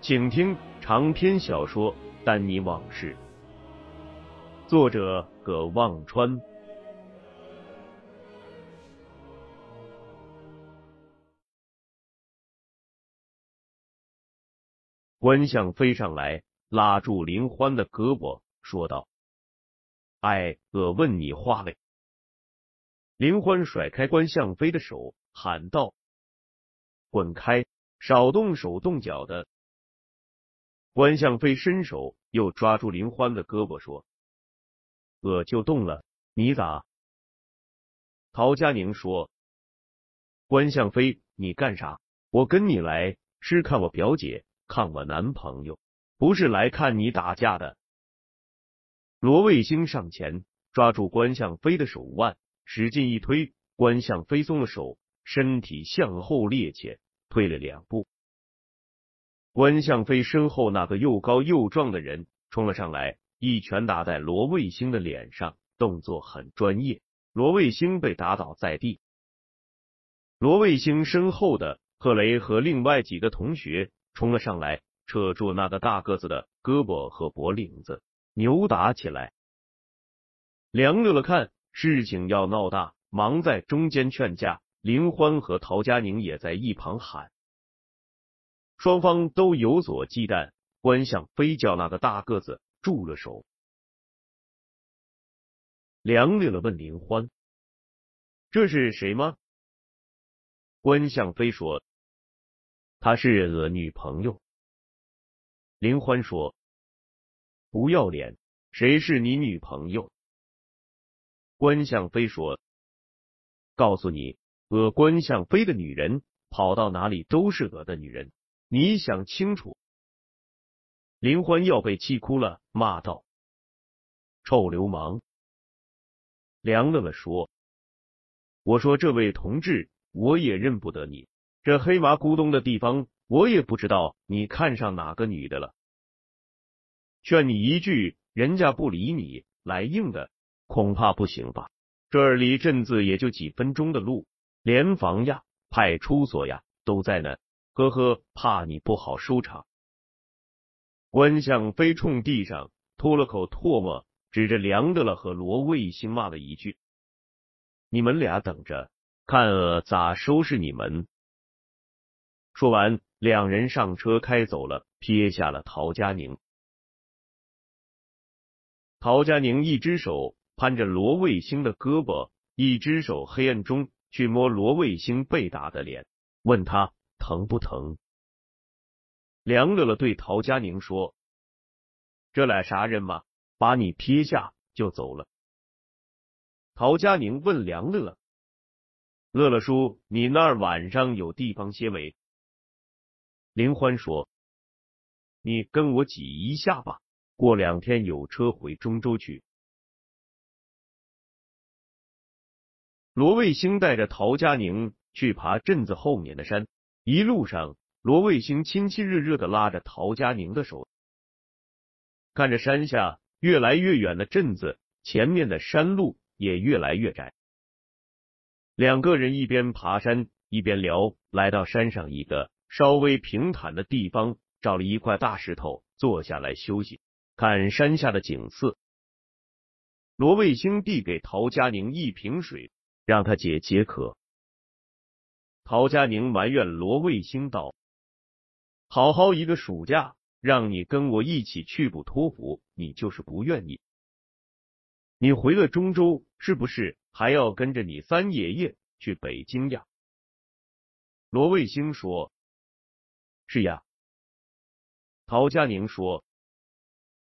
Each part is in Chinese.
请听长篇小说《丹尼往事》，作者葛望川。关向飞上来，拉住林欢的胳膊，说道：“哎，我问你话嘞。”林欢甩开关向飞的手，喊道：“滚开，少动手动脚的！”关向飞伸手又抓住林欢的胳膊，说：“我就动了，你咋？”陶佳宁说：“关向飞，你干啥？我跟你来是看我表姐，看我男朋友，不是来看你打架的。”罗卫星上前抓住关向飞的手腕，使劲一推，关向飞松了手，身体向后趔趄，退了两步。关向飞身后那个又高又壮的人冲了上来，一拳打在罗卫星的脸上，动作很专业。罗卫星被打倒在地。罗卫星身后的贺雷和另外几个同学冲了上来，扯住那个大个子的胳膊和脖领子，扭打起来。梁乐乐看事情要闹大，忙在中间劝架。林欢和陶佳宁也在一旁喊。双方都有所忌惮，关向飞叫那个大个子住了手。梁乐乐问林欢：“这是谁吗？”关向飞说：“她是我女朋友。”林欢说：“不要脸，谁是你女朋友？”关向飞说：“告诉你，我关向飞的女人跑到哪里都是我的女人。”你想清楚！林欢要被气哭了，骂道：“臭流氓！”梁乐乐说：“我说这位同志，我也认不得你。这黑麻咕咚的地方，我也不知道你看上哪个女的了。劝你一句，人家不理你，来硬的恐怕不行吧？这儿离镇子也就几分钟的路，联防呀、派出所呀都在呢。”呵呵，怕你不好收场。关向飞冲地上吐了口唾沫，指着梁德乐和罗卫星骂了一句：“你们俩等着，看我咋收拾你们！”说完，两人上车开走了，撇下了陶佳宁。陶佳宁一只手攀着罗卫星的胳膊，一只手黑暗中去摸罗卫星被打的脸，问他。疼不疼？梁乐乐对陶佳宁说：“这俩啥人嘛，把你撇下就走了。”陶佳宁问梁乐乐：“乐乐叔，你那儿晚上有地方歇没？”林欢说：“你跟我挤一下吧，过两天有车回中州去。”罗卫星带着陶佳宁去爬镇子后面的山。一路上，罗卫星亲亲热热的拉着陶佳宁的手，看着山下越来越远的镇子，前面的山路也越来越窄。两个人一边爬山一边聊，来到山上一个稍微平坦的地方，找了一块大石头坐下来休息，看山下的景色。罗卫星递给陶佳宁一瓶水，让他解解渴。陶佳宁埋怨罗卫星道：“好好一个暑假，让你跟我一起去补托福，你就是不愿意。你回了中州，是不是还要跟着你三爷爷去北京呀？”罗卫星说：“是呀。”陶佳宁说：“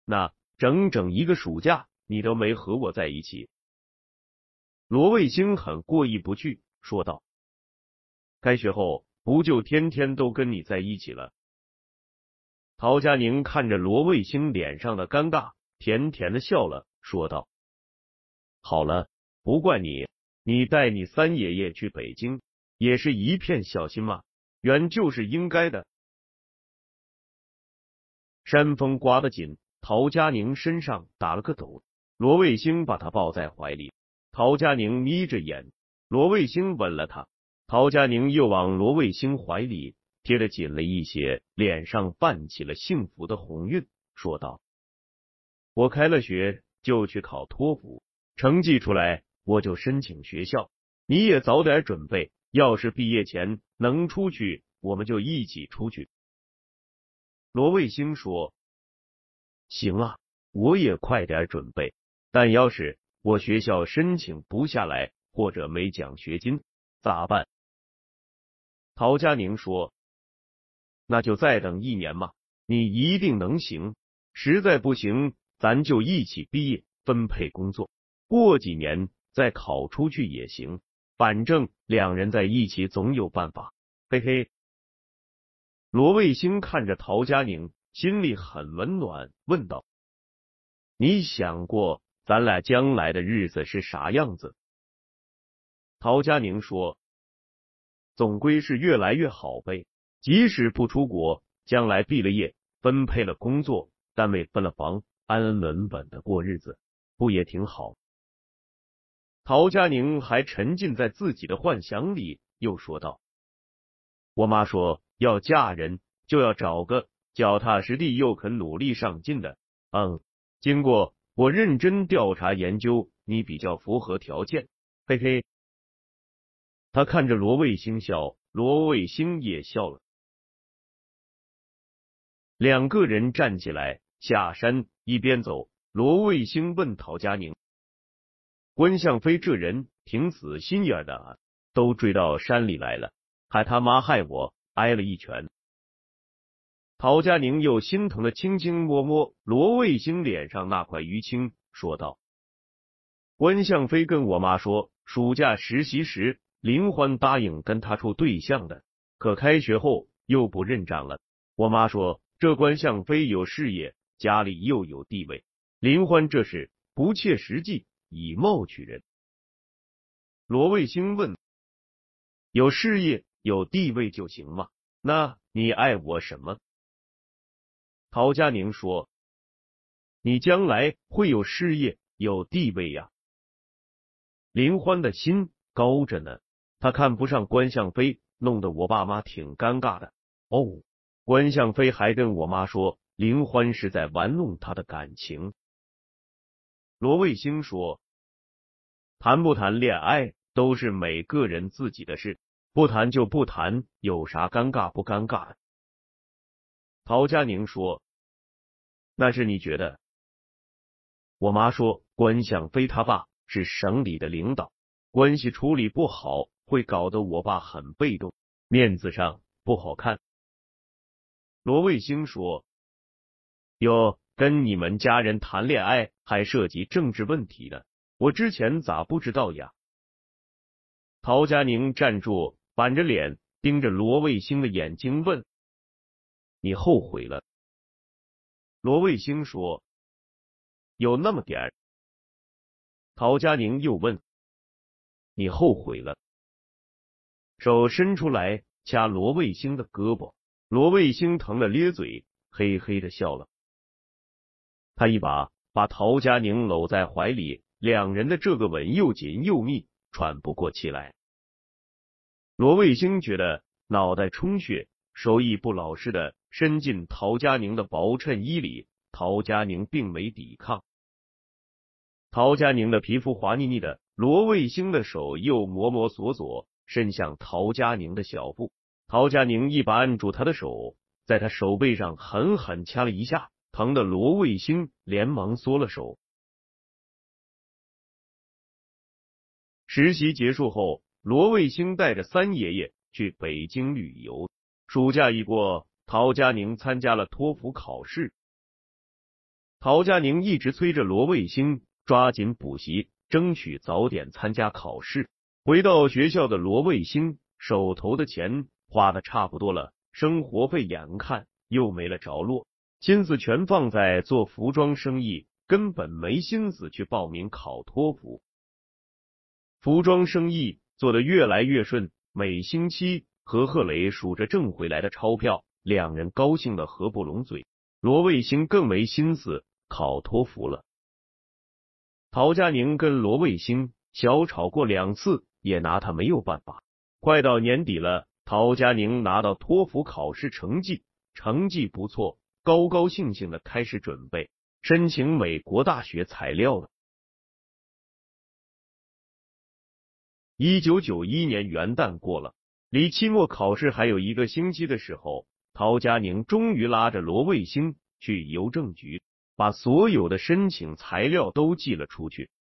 那整整一个暑假，你都没和我在一起。”罗卫星很过意不去，说道。开学后不就天天都跟你在一起了？陶佳宁看着罗卫星脸上的尴尬，甜甜的笑了，说道：“好了，不怪你，你带你三爷爷去北京，也是一片孝心嘛，原就是应该的。”山风刮得紧，陶佳宁身上打了个抖，罗卫星把他抱在怀里，陶佳宁眯着眼，罗卫星吻了他。陶佳宁又往罗卫星怀里贴得紧了一些，脸上泛起了幸福的红晕，说道：“我开了学就去考托福，成绩出来我就申请学校。你也早点准备，要是毕业前能出去，我们就一起出去。”罗卫星说：“行啊，我也快点准备。但要是我学校申请不下来，或者没奖学金，咋办？”陶佳宁说：“那就再等一年嘛，你一定能行。实在不行，咱就一起毕业，分配工作，过几年再考出去也行。反正两人在一起总有办法。”嘿嘿。罗卫星看着陶佳宁，心里很温暖，问道：“你想过咱俩将来的日子是啥样子？”陶佳宁说。总归是越来越好呗。即使不出国，将来毕了业，分配了工作，单位分了房，安安稳稳的过日子，不也挺好？陶佳宁还沉浸在自己的幻想里，又说道：“我妈说要嫁人就要找个脚踏实地又肯努力上进的。嗯，经过我认真调查研究，你比较符合条件。嘿嘿。”他看着罗卫星笑，罗卫星也笑了。两个人站起来下山，一边走，罗卫星问陶佳宁：“关向飞这人挺死心眼的啊，都追到山里来了，还他妈害我挨了一拳。”陶佳宁又心疼的轻轻摸摸罗卫星脸上那块淤青，说道：“关向飞跟我妈说，暑假实习时。”林欢答应跟他处对象的，可开学后又不认账了。我妈说这关向飞有事业，家里又有地位，林欢这是不切实际，以貌取人。罗卫星问：有事业有地位就行吗？那你爱我什么？陶佳宁说：你将来会有事业有地位呀。林欢的心高着呢。他看不上关向飞，弄得我爸妈挺尴尬的。哦，关向飞还跟我妈说林欢是在玩弄他的感情。罗卫星说：“谈不谈恋爱都是每个人自己的事，不谈就不谈，有啥尴尬不尴尬的？”陶佳宁说：“那是你觉得。”我妈说关向飞他爸是省里的领导，关系处理不好。会搞得我爸很被动，面子上不好看。罗卫星说：“哟，跟你们家人谈恋爱还涉及政治问题呢，我之前咋不知道呀？”陶佳宁站住，板着脸盯着罗卫星的眼睛问：“你后悔了？”罗卫星说：“有那么点儿。”陶佳宁又问：“你后悔了？”手伸出来掐罗卫星的胳膊，罗卫星疼的咧嘴，嘿嘿的笑了。他一把把陶佳宁搂在怀里，两人的这个吻又紧又密，喘不过气来。罗卫星觉得脑袋充血，手艺不老实的伸进陶佳宁的薄衬衣里，陶佳宁并没抵抗。陶佳宁的皮肤滑腻腻的，罗卫星的手又摩摩索索。伸向陶佳宁的小腹。陶佳宁一把按住他的手，在他手背上狠狠掐了一下，疼的罗卫星连忙缩了手。实习结束后，罗卫星带着三爷爷去北京旅游。暑假一过，陶佳宁参加了托福考试。陶佳宁一直催着罗卫星抓紧补习，争取早点参加考试。回到学校的罗卫星手头的钱花的差不多了，生活费眼看又没了着落，心思全放在做服装生意，根本没心思去报名考托福。服装生意做得越来越顺，每星期何贺雷数着挣回来的钞票，两人高兴的合不拢嘴。罗卫星更没心思考托福了。陶佳宁跟罗卫星小吵过两次，也拿他没有办法。快到年底了，陶佳宁拿到托福考试成绩，成绩不错，高高兴兴的开始准备申请美国大学材料了。一九九一年元旦过了，离期末考试还有一个星期的时候，陶佳宁终于拉着罗卫星去邮政局，把所有的申请材料都寄了出去。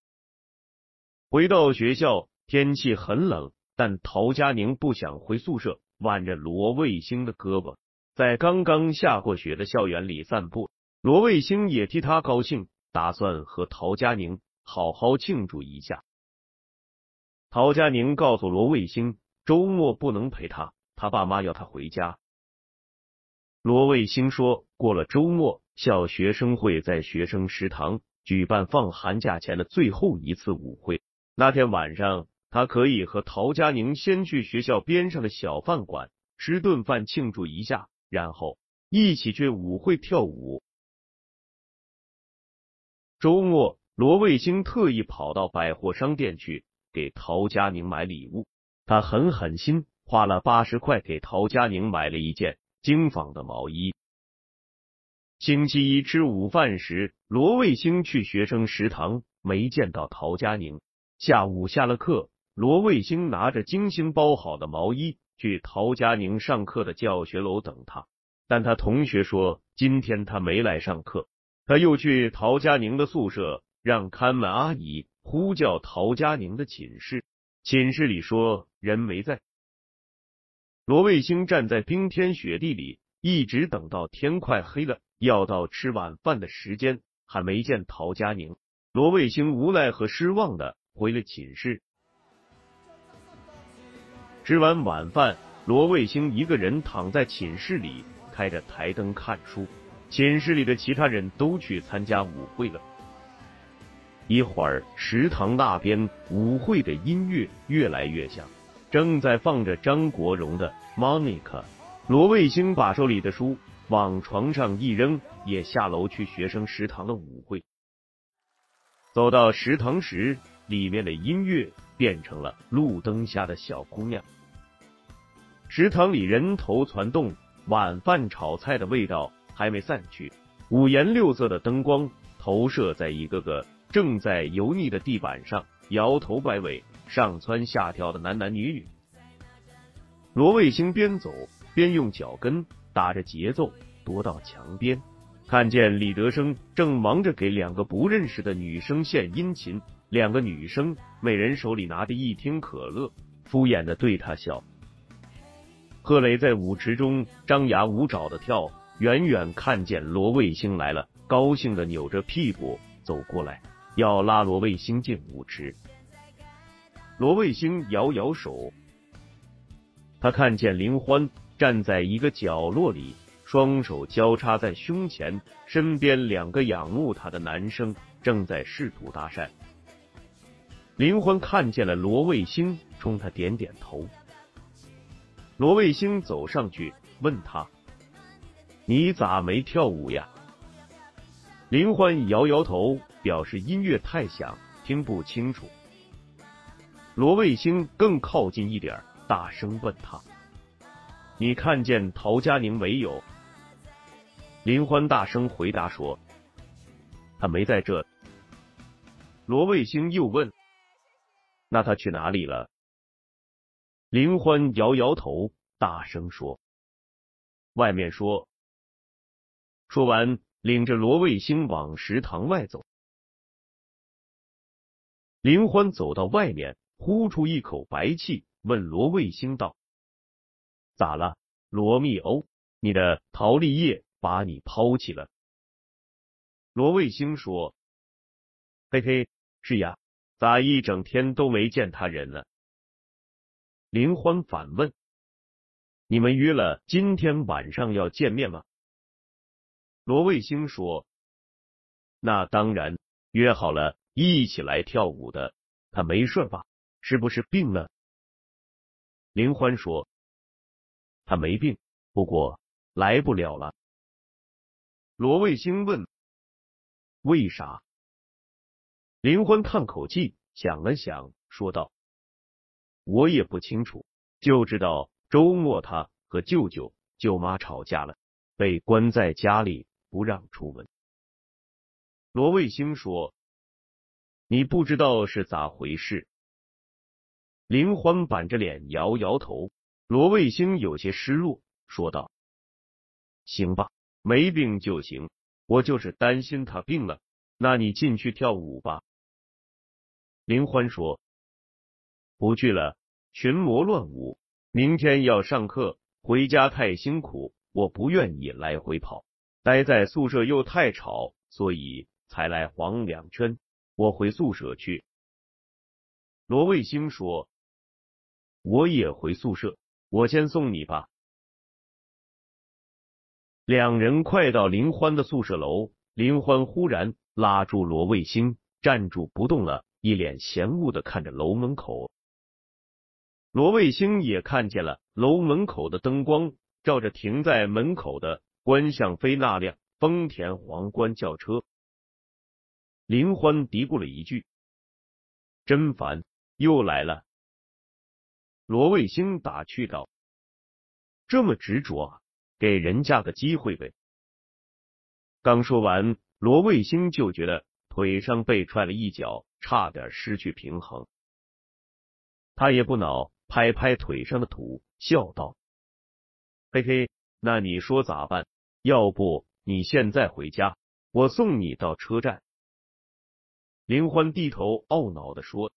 回到学校，天气很冷，但陶佳宁不想回宿舍，挽着罗卫星的胳膊，在刚刚下过雪的校园里散步。罗卫星也替他高兴，打算和陶佳宁好好庆祝一下。陶佳宁告诉罗卫星，周末不能陪他，他爸妈要他回家。罗卫星说，过了周末，校学生会在学生食堂举办放寒假前的最后一次舞会。那天晚上，他可以和陶佳宁先去学校边上的小饭馆吃顿饭庆祝一下，然后一起去舞会跳舞。周末，罗卫星特意跑到百货商店去。给陶佳宁买礼物，他很狠心，花了八十块给陶佳宁买了一件精纺的毛衣。星期一吃午饭时，罗卫星去学生食堂，没见到陶佳宁。下午下了课，罗卫星拿着精心包好的毛衣去陶佳宁上课的教学楼等他，但他同学说今天他没来上课。他又去陶佳宁的宿舍，让看门阿姨。呼叫陶佳宁的寝室，寝室里说人没在。罗卫星站在冰天雪地里，一直等到天快黑了，要到吃晚饭的时间，还没见陶佳宁。罗卫星无奈和失望的回了寝室。吃完晚饭，罗卫星一个人躺在寝室里，开着台灯看书。寝室里的其他人都去参加舞会了。一会儿，食堂那边舞会的音乐越来越响，正在放着张国荣的《Monica》。罗卫星把手里的书往床上一扔，也下楼去学生食堂的舞会。走到食堂时，里面的音乐变成了路灯下的小姑娘。食堂里人头攒动，晚饭炒菜的味道还没散去，五颜六色的灯光投射在一个个。正在油腻的地板上摇头摆尾、上蹿下跳的男男女女。罗卫星边走边用脚跟打着节奏踱到墙边，看见李德生正忙着给两个不认识的女生献殷勤。两个女生每人手里拿着一听可乐，敷衍的对他笑。贺磊在舞池中张牙舞爪的跳，远远看见罗卫星来了，高兴的扭着屁股走过来。要拉罗卫星进舞池，罗卫星摇摇手，他看见林欢站在一个角落里，双手交叉在胸前，身边两个仰慕他的男生正在试图搭讪。林欢看见了罗卫星，冲他点点头。罗卫星走上去问他：“你咋没跳舞呀？”林欢摇摇头。表示音乐太响，听不清楚。罗卫星更靠近一点，大声问他：“你看见陶佳宁没有？”林欢大声回答说：“他没在这。”罗卫星又问：“那他去哪里了？”林欢摇摇头，大声说：“外面说。”说完，领着罗卫星往食堂外走。林欢走到外面，呼出一口白气，问罗卫星道：“咋了，罗密欧？你的陶丽叶把你抛弃了？”罗卫星说：“嘿嘿，是呀，咋一整天都没见他人了？”林欢反问：“你们约了今天晚上要见面吗？”罗卫星说：“那当然，约好了一起来跳舞的。他没事吧？是不是病了？”林欢说：“他没病，不过来不了了。”罗卫星问：“为啥？”林欢叹口气，想了想，说道。我也不清楚，就知道周末他和舅舅舅妈吵架了，被关在家里不让出门。罗卫星说：“你不知道是咋回事？”林欢板着脸摇摇头。罗卫星有些失落，说道：“行吧，没病就行，我就是担心他病了。那你进去跳舞吧。”林欢说。不去了，群魔乱舞。明天要上课，回家太辛苦，我不愿意来回跑。待在宿舍又太吵，所以才来晃两圈。我回宿舍去。罗卫星说：“我也回宿舍，我先送你吧。”两人快到林欢的宿舍楼，林欢忽然拉住罗卫星，站住不动了，一脸嫌恶的看着楼门口。罗卫星也看见了楼门口的灯光，照着停在门口的关向飞那辆丰田皇冠轿车。林欢嘀咕了一句：“真烦，又来了。”罗卫星打趣道：“这么执着啊，给人家个机会呗。”刚说完，罗卫星就觉得腿上被踹了一脚，差点失去平衡。他也不恼。拍拍腿上的土，笑道：“嘿嘿，那你说咋办？要不你现在回家，我送你到车站。”林欢低头懊恼的说：“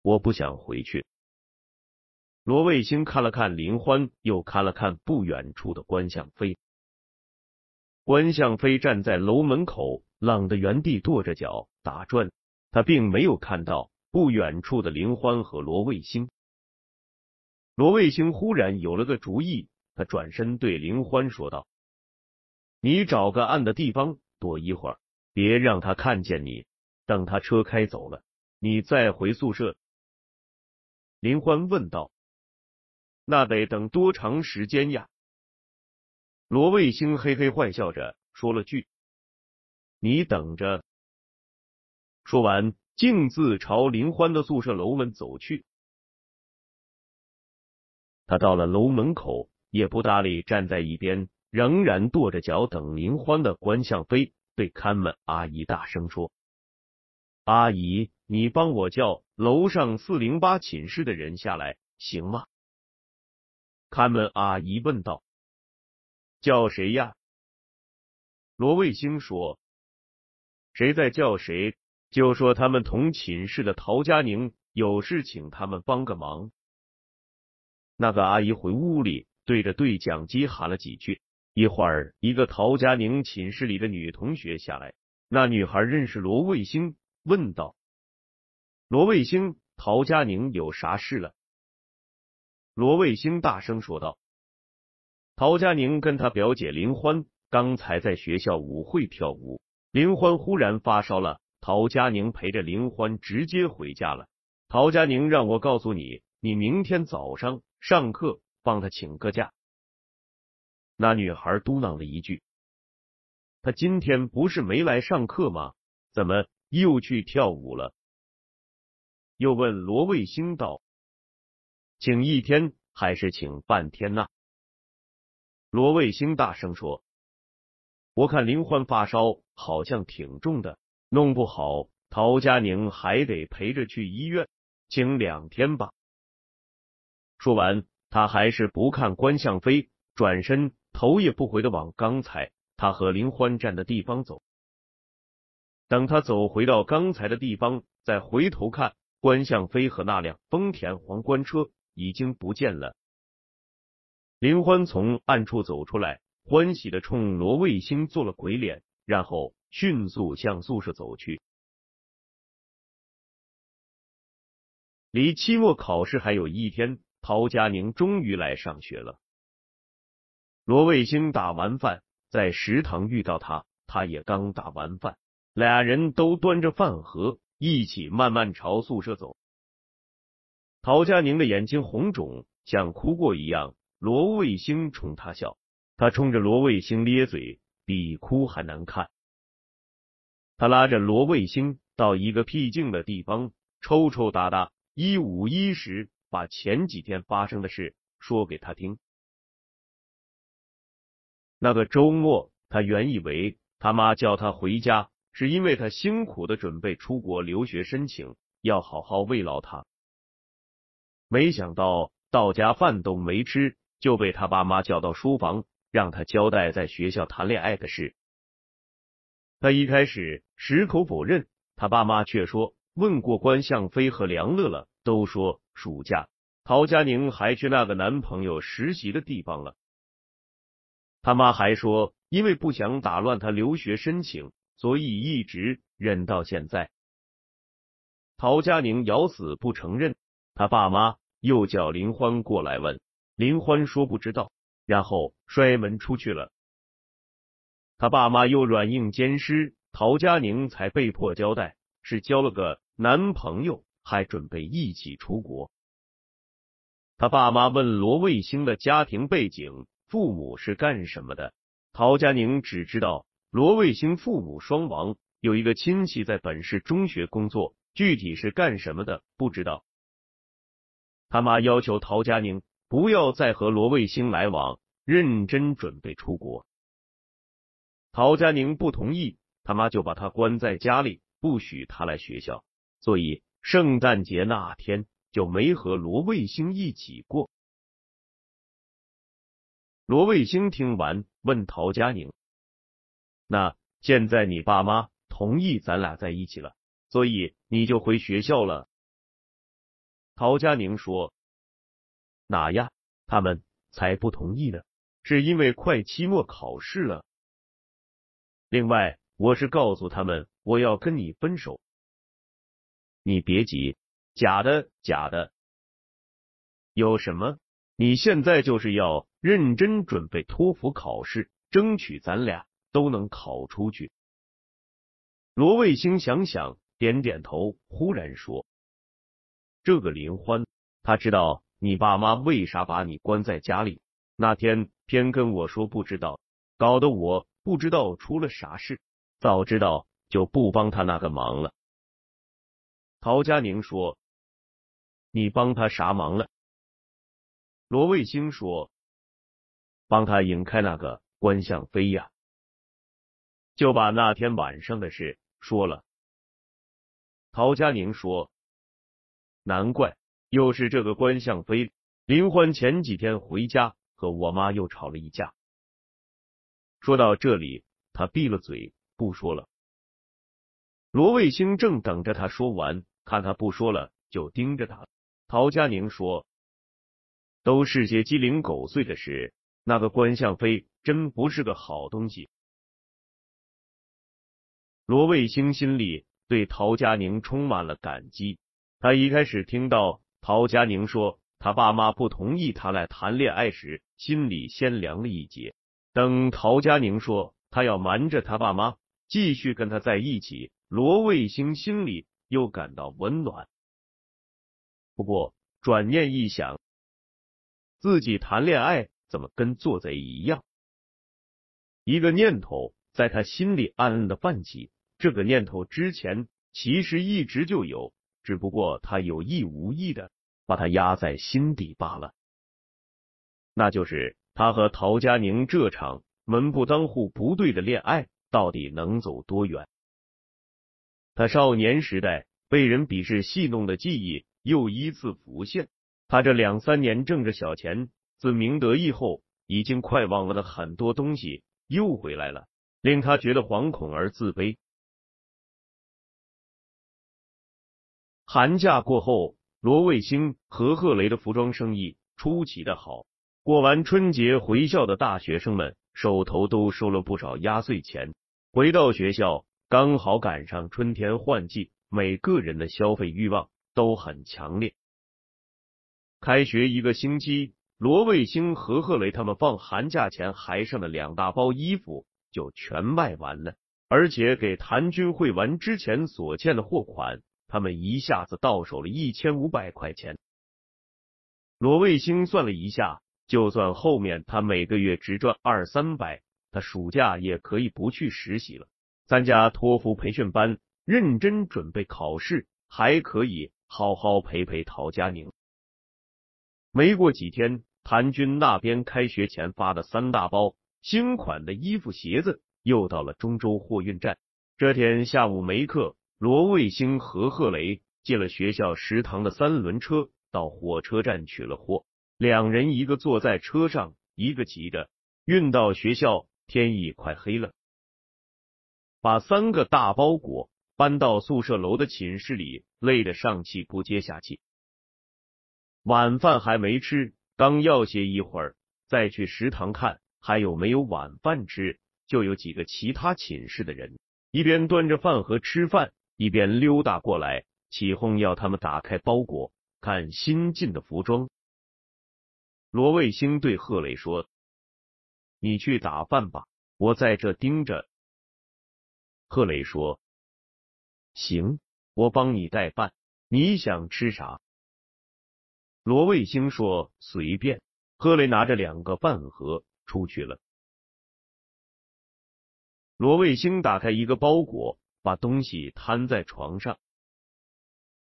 我不想回去。”罗卫星看了看林欢，又看了看不远处的关向飞。关向飞站在楼门口，冷的原地跺着脚打转，他并没有看到不远处的林欢和罗卫星。罗卫星忽然有了个主意，他转身对林欢说道：“你找个暗的地方躲一会儿，别让他看见你。等他车开走了，你再回宿舍。”林欢问道：“那得等多长时间呀？”罗卫星嘿嘿坏笑着说了句：“你等着。”说完，径自朝林欢的宿舍楼门走去。他到了楼门口，也不搭理站在一边仍然跺着脚等林欢的关向飞，对看门阿姨大声说：“阿姨，你帮我叫楼上四零八寝室的人下来，行吗？”看门阿姨问道：“叫谁呀？”罗卫星说：“谁在叫谁，就说他们同寝室的陶佳宁有事，请他们帮个忙。”那个阿姨回屋里，对着对讲机喊了几句。一会儿，一个陶佳宁寝室里的女同学下来。那女孩认识罗卫星，问道：“罗卫星，陶佳宁有啥事了？”罗卫星大声说道：“陶佳宁跟他表姐林欢刚才在学校舞会跳舞，林欢忽然发烧了，陶佳宁陪着林欢直接回家了。陶佳宁让我告诉你，你明天早上。”上课帮他请个假。那女孩嘟囔了一句：“他今天不是没来上课吗？怎么又去跳舞了？”又问罗卫星道：“请一天还是请半天呢？”罗卫星大声说：“我看林欢发烧好像挺重的，弄不好陶佳宁还得陪着去医院，请两天吧。”说完，他还是不看关向飞，转身头也不回的往刚才他和林欢站的地方走。等他走回到刚才的地方，再回头看，关向飞和那辆丰田皇冠车已经不见了。林欢从暗处走出来，欢喜的冲罗卫星做了鬼脸，然后迅速向宿舍走去。离期末考试还有一天，陶佳宁终于来上学了。罗卫星打完饭，在食堂遇到他，他也刚打完饭，俩人都端着饭盒，一起慢慢朝宿舍走。陶佳宁的眼睛红肿，像哭过一样。罗卫星冲他笑，他冲着罗卫星咧嘴，比哭还难看。他拉着罗卫星到一个僻静的地方，抽抽搭搭，一五一十把前几天发生的事说给他听。那个周末，他原以为他妈叫他回家，是因为他辛苦的准备出国留学申请，要好好慰劳他。没想到到家饭都没吃。就被他爸妈叫到书房，让他交代在学校谈恋爱的事。他一开始矢口否认，他爸妈却说问过关向飞和梁乐乐，都说暑假陶佳宁还去那个男朋友实习的地方了。他妈还说，因为不想打乱他留学申请，所以一直忍到现在。陶佳宁咬死不承认，他爸妈又叫林欢过来问。林欢说不知道，然后摔门出去了。他爸妈又软硬兼施，陶佳宁才被迫交代是交了个男朋友，还准备一起出国。他爸妈问罗卫星的家庭背景，父母是干什么的？陶佳宁只知道罗卫星父母双亡，有一个亲戚在本市中学工作，具体是干什么的不知道。他妈要求陶佳宁。不要再和罗卫星来往，认真准备出国。陶佳宁不同意，他妈就把他关在家里，不许他来学校，所以圣诞节那天就没和罗卫星一起过。罗卫星听完，问陶佳宁：“那现在你爸妈同意咱俩在一起了，所以你就回学校了？”陶佳宁说。哪呀？他们才不同意呢，是因为快期末考试了。另外，我是告诉他们我要跟你分手。你别急，假的假的。有什么？你现在就是要认真准备托福考试，争取咱俩都能考出去。罗卫星想想，点点头，忽然说：“这个林欢，他知道。”你爸妈为啥把你关在家里？那天偏跟我说不知道，搞得我不知道出了啥事。早知道就不帮他那个忙了。陶佳宁说：“你帮他啥忙了？”罗卫星说：“帮他引开那个关向飞呀。”就把那天晚上的事说了。陶佳宁说：“难怪。”又是这个关向飞，林欢前几天回家和我妈又吵了一架。说到这里，他闭了嘴不说了。罗卫星正等着他说完，看他不说了，就盯着他。陶佳宁说：“都是些鸡零狗碎的事，那个关向飞真不是个好东西。”罗卫星心里对陶佳宁充满了感激。他一开始听到。陶佳宁说：“他爸妈不同意他来谈恋爱时，心里先凉了一截。等陶佳宁说他要瞒着他爸妈，继续跟他在一起，罗卫星心里又感到温暖。不过转念一想，自己谈恋爱怎么跟做贼一样？一个念头在他心里暗暗的泛起。这个念头之前其实一直就有。”只不过他有意无意的把他压在心底罢了。那就是他和陶佳宁这场门不当户不对的恋爱到底能走多远？他少年时代被人鄙视戏弄的记忆又一次浮现。他这两三年挣着小钱，自明德以后，已经快忘了的很多东西又回来了，令他觉得惶恐而自卑。寒假过后，罗卫星和贺雷的服装生意出奇的好。过完春节回校的大学生们手头都收了不少压岁钱，回到学校刚好赶上春天换季，每个人的消费欲望都很强烈。开学一个星期，罗卫星和贺雷他们放寒假前还剩的两大包衣服就全卖完了，而且给谭军汇完之前所欠的货款，他们一下子到手了一千五百块钱。罗卫星算了一下。就算后面他每个月只赚二三百，他暑假也可以不去实习了，参加托福培训班，认真准备考试，还可以好好陪陪陶佳宁。没过几天，谭军那边开学前发的三大包新款的衣服鞋子又到了中州货运站。这天下午没课，罗卫星和贺雷借了学校食堂的三轮车到火车站取了货。两人一个坐在车上，一个骑着，运到学校。天已快黑了，把三个大包裹搬到宿舍楼的寝室里，累得上气不接下气。晚饭还没吃，刚要歇一会儿，再去食堂看还有没有晚饭吃，就有几个其他寝室的人一边端着饭盒吃饭，一边溜达过来，起哄要他们打开包裹看新进的服装。罗卫星对贺磊说：“你去打饭吧，我在这盯着。”贺磊说：“行，我帮你带饭。你想吃啥？”罗卫星说：“随便。”贺磊拿着两个饭盒出去了。罗卫星打开一个包裹，把东西摊在床上。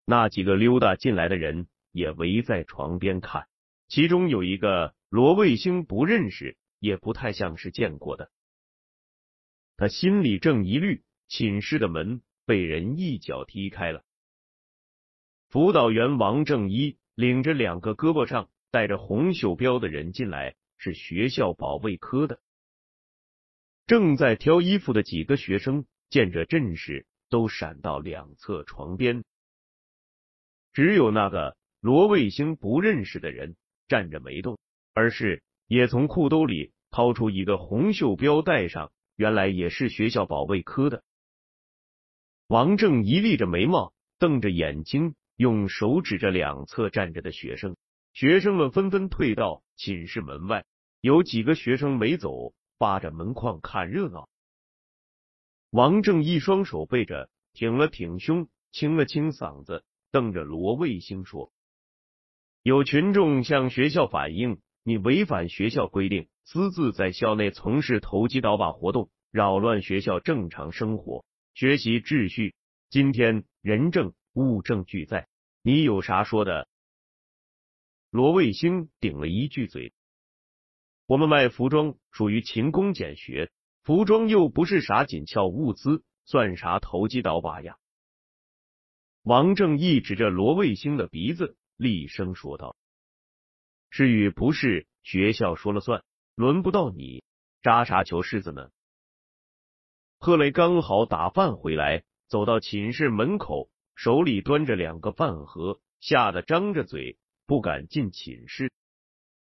那几个溜达进来的人也围在床边看。其中有一个罗卫星不认识，也不太像是见过的。他心里正疑虑，寝室的门被人一脚踢开了。辅导员王正一领着两个胳膊上带着红袖标的人进来，是学校保卫科的。正在挑衣服的几个学生见这阵势，都闪到两侧床边。只有那个罗卫星不认识的人。站着没动，而是也从裤兜里掏出一个红袖标带上，原来也是学校保卫科的。王正一立着眉毛，瞪着眼睛，用手指着两侧站着的学生。学生们纷纷退到寝室门外，有几个学生没走，扒着门框看热闹。王正一双手背着，挺了挺胸，清了清嗓子，瞪着罗卫星说。有群众向学校反映，你违反学校规定，私自在校内从事投机倒把活动，扰乱学校正常生活、学习秩序。今天人证物证俱在，你有啥说的？罗卫星顶了一句嘴：“我们卖服装属于勤工俭学，服装又不是啥紧俏物资，算啥投机倒把呀？”王正义指着罗卫星的鼻子。厉声说道：“是与不是，学校说了算，轮不到你扎啥球柿子呢。”贺雷刚好打饭回来，走到寝室门口，手里端着两个饭盒，吓得张着嘴，不敢进寝室。